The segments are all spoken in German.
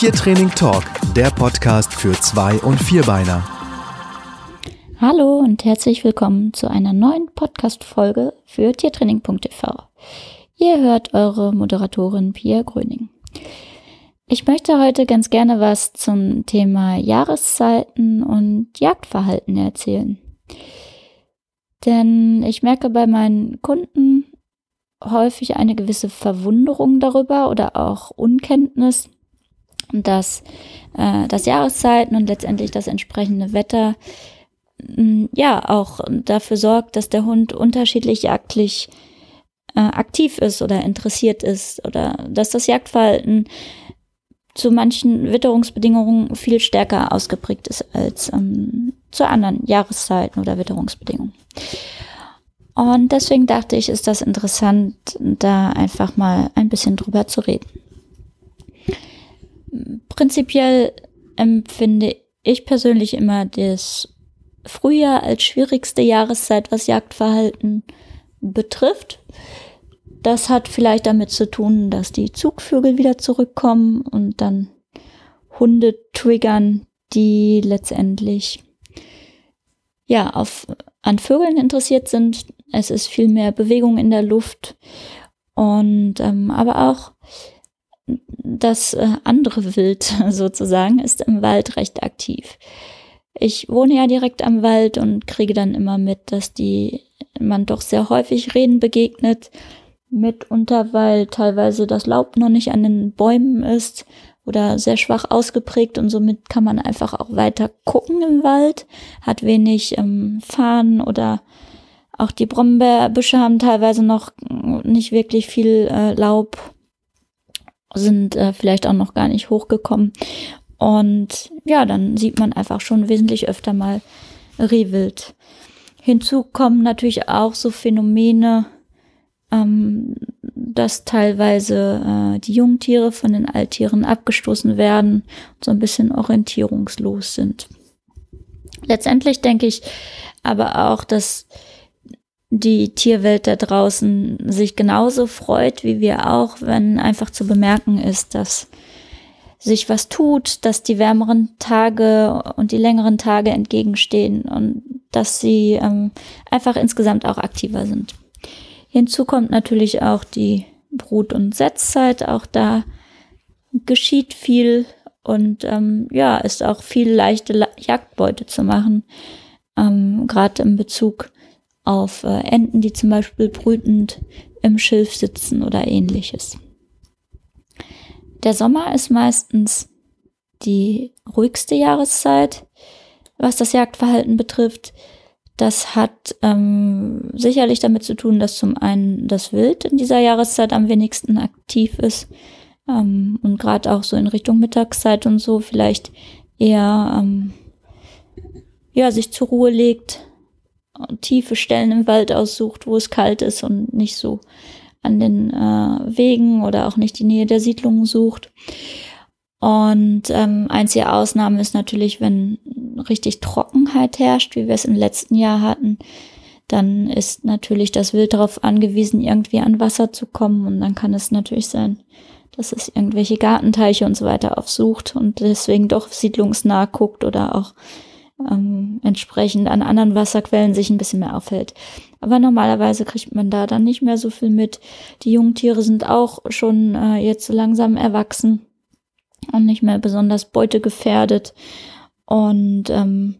Tiertraining Talk, der Podcast für Zwei- und Vierbeiner. Hallo und herzlich willkommen zu einer neuen Podcast-Folge für Tiertraining.tv. Ihr hört eure Moderatorin Pia Gröning. Ich möchte heute ganz gerne was zum Thema Jahreszeiten und Jagdverhalten erzählen. Denn ich merke bei meinen Kunden häufig eine gewisse Verwunderung darüber oder auch Unkenntnis, dass äh, das Jahreszeiten und letztendlich das entsprechende Wetter ja auch dafür sorgt, dass der Hund unterschiedlich jagdlich äh, aktiv ist oder interessiert ist oder dass das Jagdverhalten zu manchen Witterungsbedingungen viel stärker ausgeprägt ist als ähm, zu anderen Jahreszeiten oder Witterungsbedingungen. Und deswegen dachte ich, ist das interessant, da einfach mal ein bisschen drüber zu reden. Prinzipiell empfinde ich persönlich immer das Frühjahr als schwierigste Jahreszeit, was Jagdverhalten betrifft. Das hat vielleicht damit zu tun, dass die Zugvögel wieder zurückkommen und dann Hunde triggern, die letztendlich ja auf an Vögeln interessiert sind. Es ist viel mehr Bewegung in der Luft und ähm, aber auch das äh, andere Wild sozusagen ist im Wald recht aktiv. Ich wohne ja direkt am Wald und kriege dann immer mit, dass die man doch sehr häufig Reden begegnet, mitunter, weil teilweise das Laub noch nicht an den Bäumen ist oder sehr schwach ausgeprägt und somit kann man einfach auch weiter gucken im Wald, hat wenig ähm, Farn oder auch die Brombeerbüsche haben teilweise noch nicht wirklich viel äh, Laub, sind äh, vielleicht auch noch gar nicht hochgekommen. Und ja, dann sieht man einfach schon wesentlich öfter mal Rehwild. Hinzu kommen natürlich auch so Phänomene, ähm, dass teilweise äh, die Jungtiere von den Alttieren abgestoßen werden und so ein bisschen orientierungslos sind. Letztendlich denke ich aber auch, dass die Tierwelt da draußen sich genauso freut wie wir auch, wenn einfach zu bemerken ist, dass sich was tut, dass die wärmeren Tage und die längeren Tage entgegenstehen und dass sie ähm, einfach insgesamt auch aktiver sind. Hinzu kommt natürlich auch die Brut- und Setzzeit. Auch da geschieht viel und ähm, ja, ist auch viel leichte Jagdbeute zu machen. Ähm, Gerade in Bezug auf äh, Enten, die zum Beispiel brütend im Schilf sitzen oder ähnliches. Der Sommer ist meistens die ruhigste Jahreszeit, was das Jagdverhalten betrifft. Das hat ähm, sicherlich damit zu tun, dass zum einen das Wild in dieser Jahreszeit am wenigsten aktiv ist ähm, und gerade auch so in Richtung Mittagszeit und so vielleicht eher ähm, ja sich zur Ruhe legt, tiefe Stellen im Wald aussucht, wo es kalt ist und nicht so an den äh, Wegen oder auch nicht die Nähe der Siedlungen sucht. Und ähm, einzige Ausnahme ist natürlich, wenn richtig Trockenheit herrscht, wie wir es im letzten Jahr hatten, dann ist natürlich das Wild darauf angewiesen, irgendwie an Wasser zu kommen. Und dann kann es natürlich sein, dass es irgendwelche Gartenteiche und so weiter aufsucht und deswegen doch siedlungsnah guckt oder auch ähm, entsprechend an anderen Wasserquellen sich ein bisschen mehr aufhält. Aber normalerweise kriegt man da dann nicht mehr so viel mit. Die Jungtiere sind auch schon äh, jetzt langsam erwachsen und nicht mehr besonders beutegefährdet. Und ähm,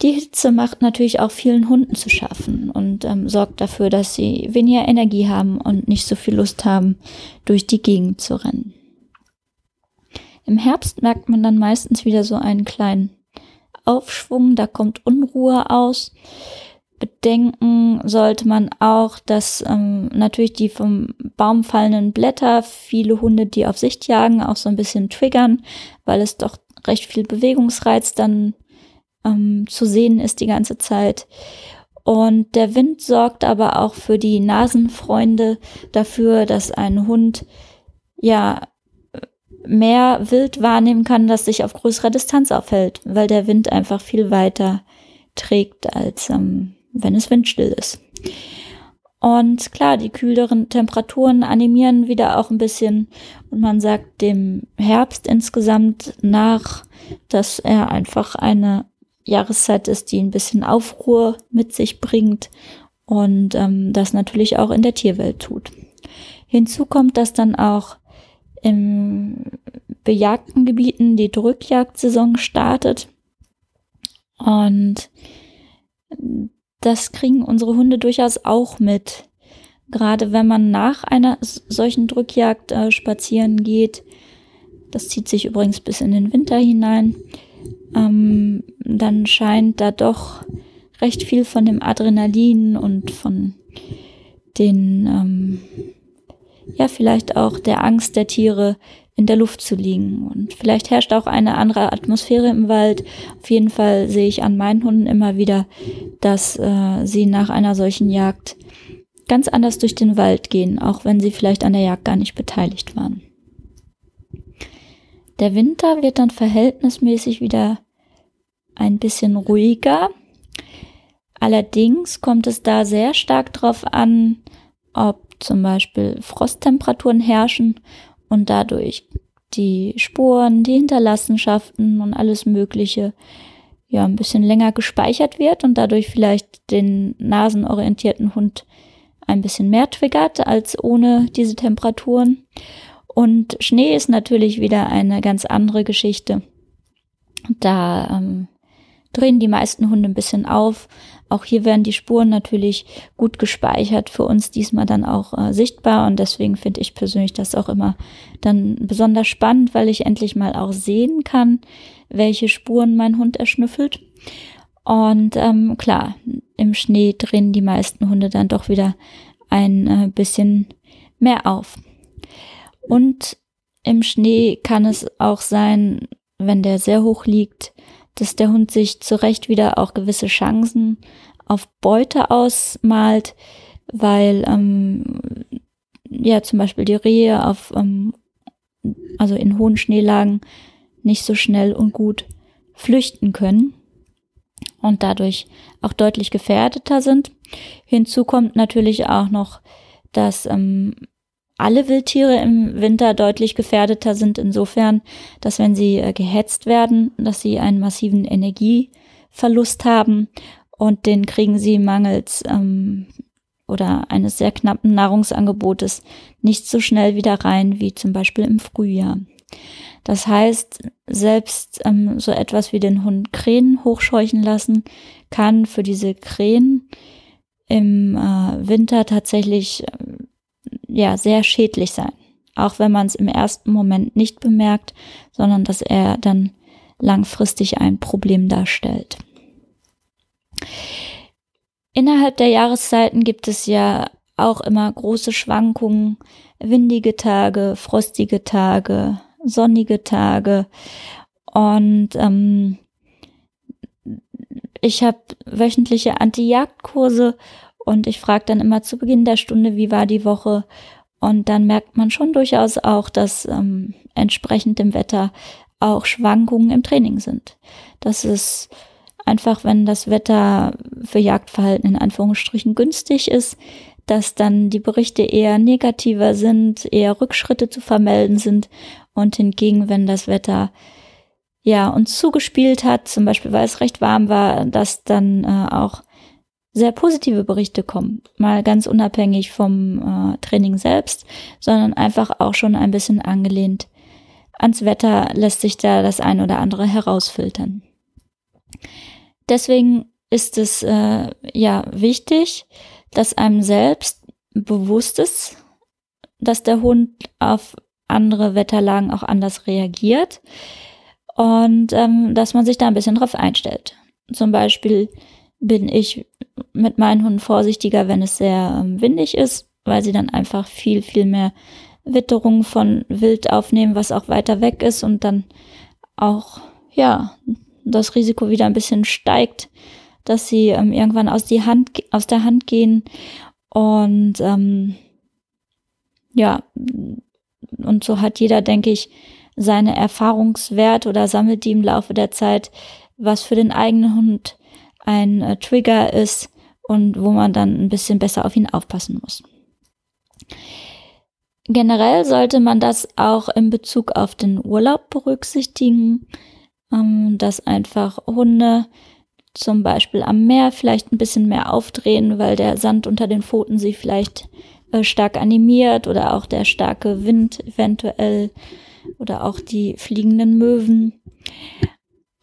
die Hitze macht natürlich auch vielen Hunden zu schaffen und ähm, sorgt dafür, dass sie weniger Energie haben und nicht so viel Lust haben, durch die Gegend zu rennen. Im Herbst merkt man dann meistens wieder so einen kleinen Aufschwung, da kommt Unruhe aus. Bedenken sollte man auch, dass ähm, natürlich die vom Baum fallenden Blätter viele Hunde, die auf Sicht jagen, auch so ein bisschen triggern, weil es doch recht viel Bewegungsreiz dann ähm, zu sehen ist die ganze Zeit. Und der Wind sorgt aber auch für die Nasenfreunde dafür, dass ein Hund ja mehr Wild wahrnehmen kann, das sich auf größerer Distanz aufhält, weil der Wind einfach viel weiter trägt, als ähm, wenn es windstill ist. Und klar, die kühleren Temperaturen animieren wieder auch ein bisschen und man sagt dem Herbst insgesamt nach, dass er einfach eine Jahreszeit ist, die ein bisschen Aufruhr mit sich bringt und ähm, das natürlich auch in der Tierwelt tut. Hinzu kommt, dass dann auch im bejagten Gebieten die Drückjagdsaison startet und das kriegen unsere Hunde durchaus auch mit. Gerade wenn man nach einer solchen Drückjagd äh, spazieren geht, das zieht sich übrigens bis in den Winter hinein, ähm, dann scheint da doch recht viel von dem Adrenalin und von den, ähm, ja, vielleicht auch der Angst der Tiere in der Luft zu liegen. Und vielleicht herrscht auch eine andere Atmosphäre im Wald. Auf jeden Fall sehe ich an meinen Hunden immer wieder, dass äh, sie nach einer solchen Jagd ganz anders durch den Wald gehen, auch wenn sie vielleicht an der Jagd gar nicht beteiligt waren. Der Winter wird dann verhältnismäßig wieder ein bisschen ruhiger. Allerdings kommt es da sehr stark darauf an, ob zum Beispiel Frosttemperaturen herrschen und dadurch die Spuren, die Hinterlassenschaften und alles Mögliche ja ein bisschen länger gespeichert wird und dadurch vielleicht den nasenorientierten Hund ein bisschen mehr triggert als ohne diese Temperaturen. Und Schnee ist natürlich wieder eine ganz andere Geschichte. Da ähm, drehen die meisten Hunde ein bisschen auf, auch hier werden die Spuren natürlich gut gespeichert, für uns diesmal dann auch äh, sichtbar und deswegen finde ich persönlich das auch immer dann besonders spannend, weil ich endlich mal auch sehen kann, welche Spuren mein Hund erschnüffelt. Und ähm, klar, im Schnee drehen die meisten Hunde dann doch wieder ein äh, bisschen mehr auf. Und im Schnee kann es auch sein, wenn der sehr hoch liegt, dass der Hund sich zurecht wieder auch gewisse Chancen auf Beute ausmalt, weil ähm, ja zum Beispiel die Rehe auf ähm, also in hohen Schneelagen nicht so schnell und gut flüchten können und dadurch auch deutlich gefährdeter sind. Hinzu kommt natürlich auch noch, dass ähm, alle Wildtiere im Winter deutlich gefährdeter sind insofern, dass wenn sie äh, gehetzt werden, dass sie einen massiven Energieverlust haben und den kriegen sie mangels ähm, oder eines sehr knappen Nahrungsangebotes nicht so schnell wieder rein wie zum Beispiel im Frühjahr. Das heißt, selbst ähm, so etwas wie den Hund Krähen hochscheuchen lassen, kann für diese Krähen im äh, Winter tatsächlich äh, ja sehr schädlich sein. Auch wenn man es im ersten Moment nicht bemerkt, sondern dass er dann langfristig ein Problem darstellt. Innerhalb der Jahreszeiten gibt es ja auch immer große Schwankungen, windige Tage, frostige Tage, sonnige Tage. Und ähm, ich habe wöchentliche Anti-Jagd-Kurse und ich frage dann immer zu Beginn der Stunde, wie war die Woche? Und dann merkt man schon durchaus auch, dass ähm, entsprechend dem Wetter auch Schwankungen im Training sind. Das ist einfach, wenn das Wetter für Jagdverhalten in Anführungsstrichen günstig ist, dass dann die Berichte eher negativer sind, eher Rückschritte zu vermelden sind und hingegen, wenn das Wetter ja uns zugespielt hat, zum Beispiel weil es recht warm war, dass dann äh, auch sehr positive Berichte kommen. Mal ganz unabhängig vom äh, Training selbst, sondern einfach auch schon ein bisschen angelehnt ans Wetter lässt sich da das ein oder andere herausfiltern. Deswegen ist es äh, ja wichtig, dass einem selbst bewusst ist, dass der Hund auf andere Wetterlagen auch anders reagiert und ähm, dass man sich da ein bisschen drauf einstellt. Zum Beispiel bin ich mit meinen Hunden vorsichtiger, wenn es sehr ähm, windig ist, weil sie dann einfach viel, viel mehr Witterung von Wild aufnehmen, was auch weiter weg ist und dann auch, ja, das Risiko wieder ein bisschen steigt, dass sie ähm, irgendwann aus, die Hand, aus der Hand gehen und ähm, ja, und so hat jeder, denke ich, seine Erfahrungswert oder sammelt die im Laufe der Zeit, was für den eigenen Hund ein äh, Trigger ist und wo man dann ein bisschen besser auf ihn aufpassen muss. Generell sollte man das auch in Bezug auf den Urlaub berücksichtigen, ähm, dass einfach Hunde zum Beispiel am Meer vielleicht ein bisschen mehr aufdrehen, weil der Sand unter den Pfoten sie vielleicht äh, stark animiert oder auch der starke Wind eventuell oder auch die fliegenden Möwen.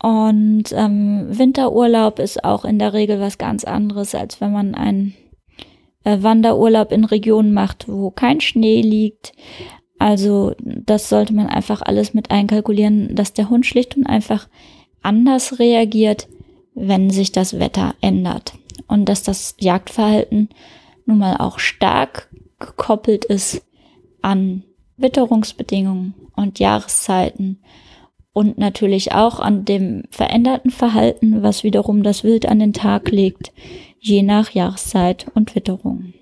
Und ähm, Winterurlaub ist auch in der Regel was ganz anderes, als wenn man einen äh, Wanderurlaub in Regionen macht, wo kein Schnee liegt. Also das sollte man einfach alles mit einkalkulieren, dass der Hund schlicht und einfach anders reagiert, wenn sich das Wetter ändert. Und dass das Jagdverhalten nun mal auch stark gekoppelt ist an Witterungsbedingungen und Jahreszeiten und natürlich auch an dem veränderten Verhalten, was wiederum das Wild an den Tag legt, je nach Jahreszeit und Witterung.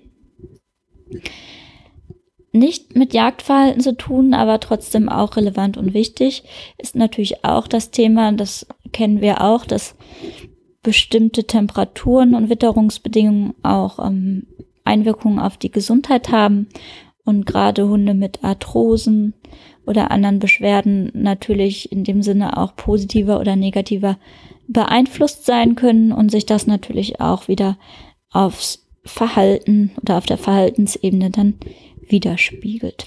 Nicht mit Jagdverhalten zu tun, aber trotzdem auch relevant und wichtig, ist natürlich auch das Thema, das kennen wir auch, dass bestimmte Temperaturen und Witterungsbedingungen auch ähm, Einwirkungen auf die Gesundheit haben und gerade Hunde mit Arthrosen oder anderen Beschwerden natürlich in dem Sinne auch positiver oder negativer beeinflusst sein können und sich das natürlich auch wieder aufs Verhalten oder auf der Verhaltensebene dann widerspiegelt.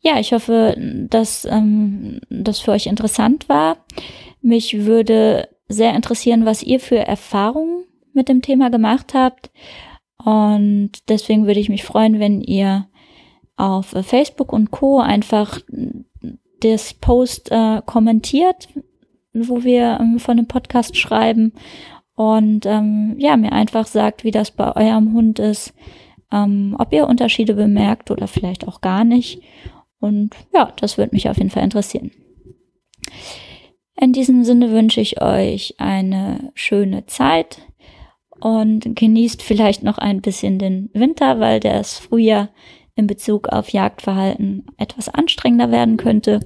Ja, ich hoffe, dass ähm, das für euch interessant war. Mich würde sehr interessieren, was ihr für Erfahrungen mit dem Thema gemacht habt und deswegen würde ich mich freuen, wenn ihr auf Facebook und Co. einfach das Post äh, kommentiert, wo wir ähm, von dem Podcast schreiben und ähm, ja, mir einfach sagt, wie das bei eurem Hund ist, ähm, ob ihr Unterschiede bemerkt oder vielleicht auch gar nicht. Und ja, das würde mich auf jeden Fall interessieren. In diesem Sinne wünsche ich euch eine schöne Zeit und genießt vielleicht noch ein bisschen den Winter, weil das Frühjahr in Bezug auf Jagdverhalten etwas anstrengender werden könnte.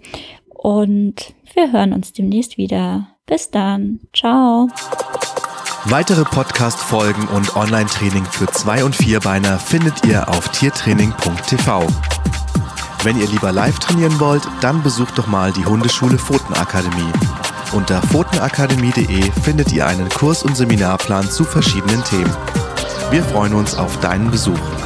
Und wir hören uns demnächst wieder. Bis dann. Ciao. Weitere Podcast-Folgen und Online-Training für Zwei- und Vierbeiner findet ihr auf tiertraining.tv. Wenn ihr lieber live trainieren wollt, dann besucht doch mal die Hundeschule Pfotenakademie. Unter pfotenakademie.de findet ihr einen Kurs- und Seminarplan zu verschiedenen Themen. Wir freuen uns auf deinen Besuch.